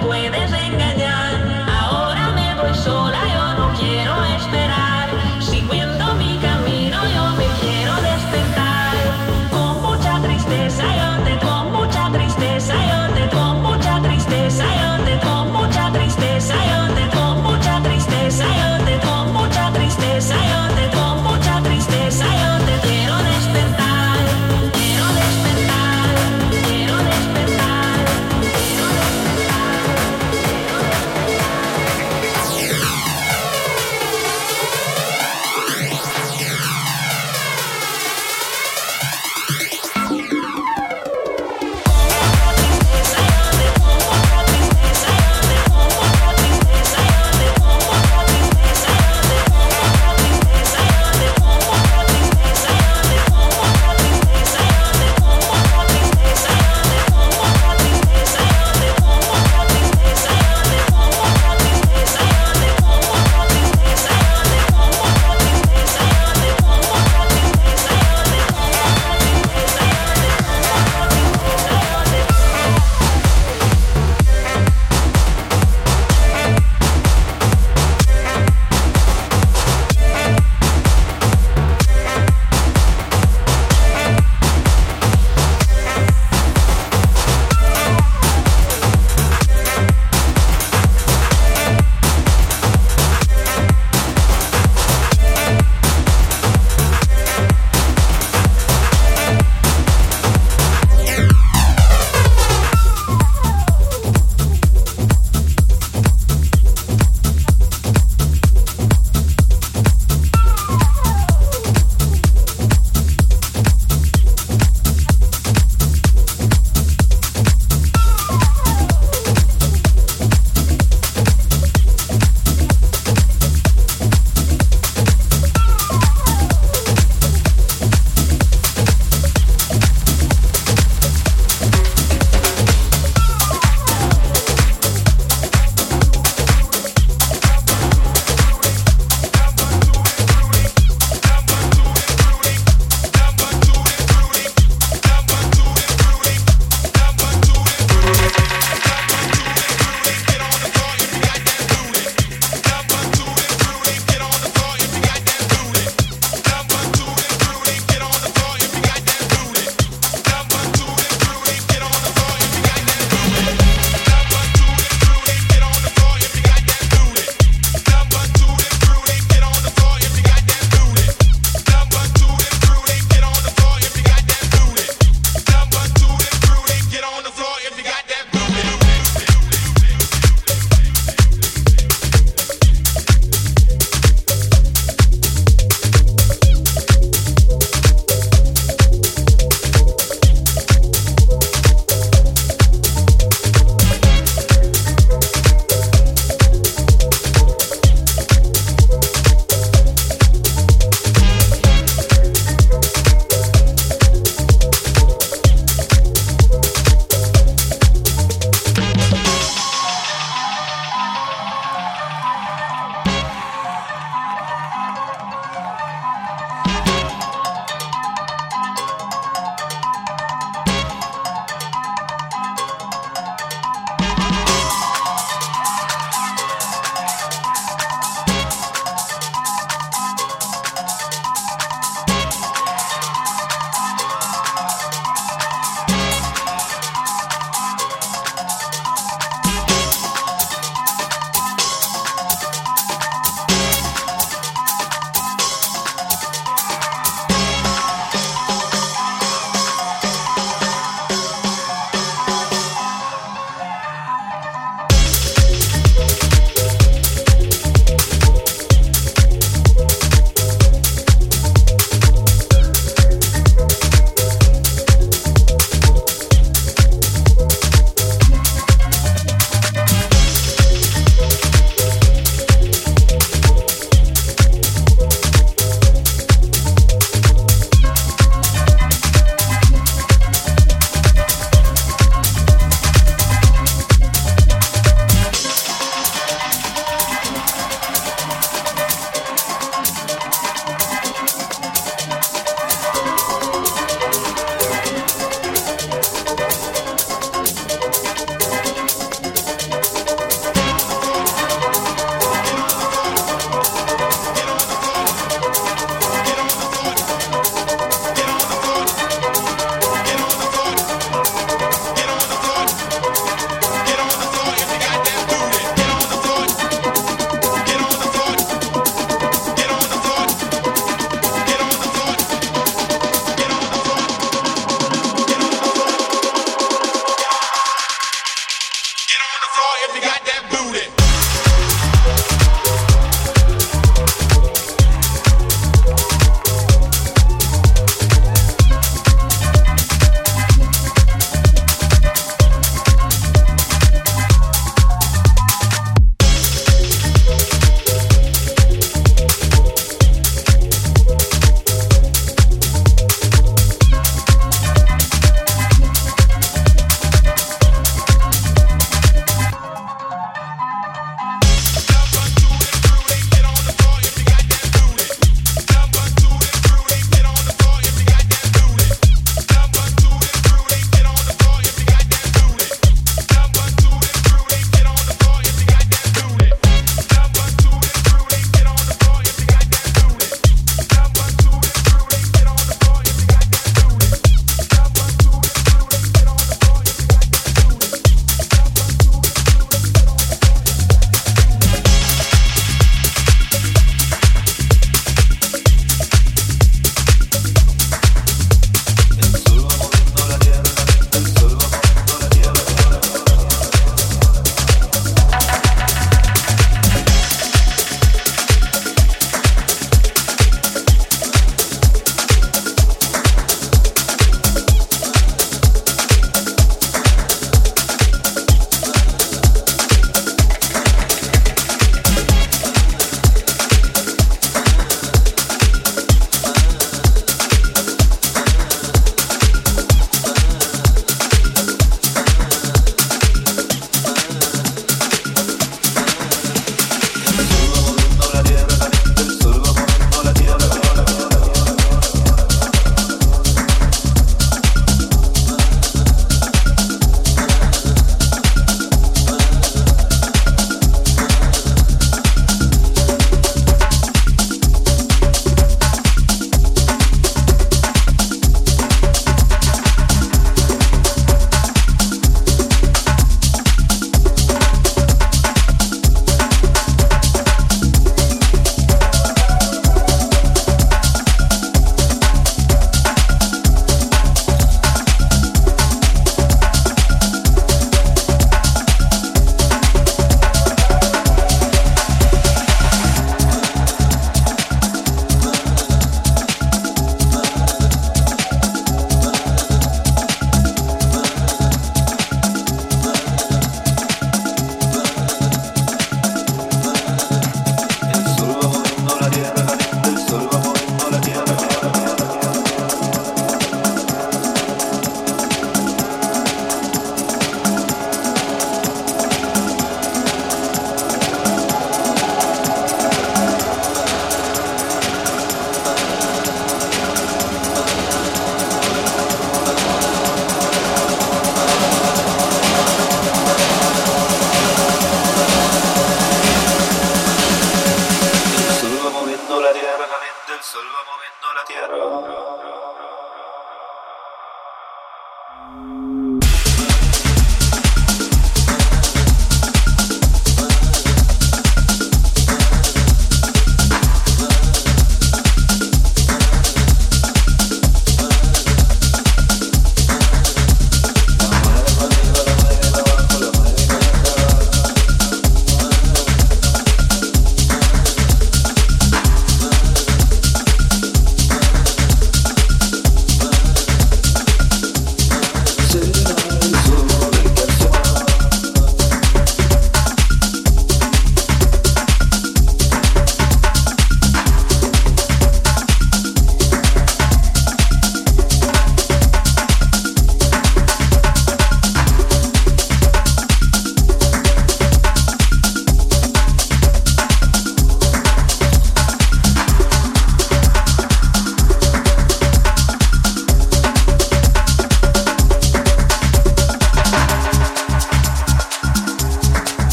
simply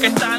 que está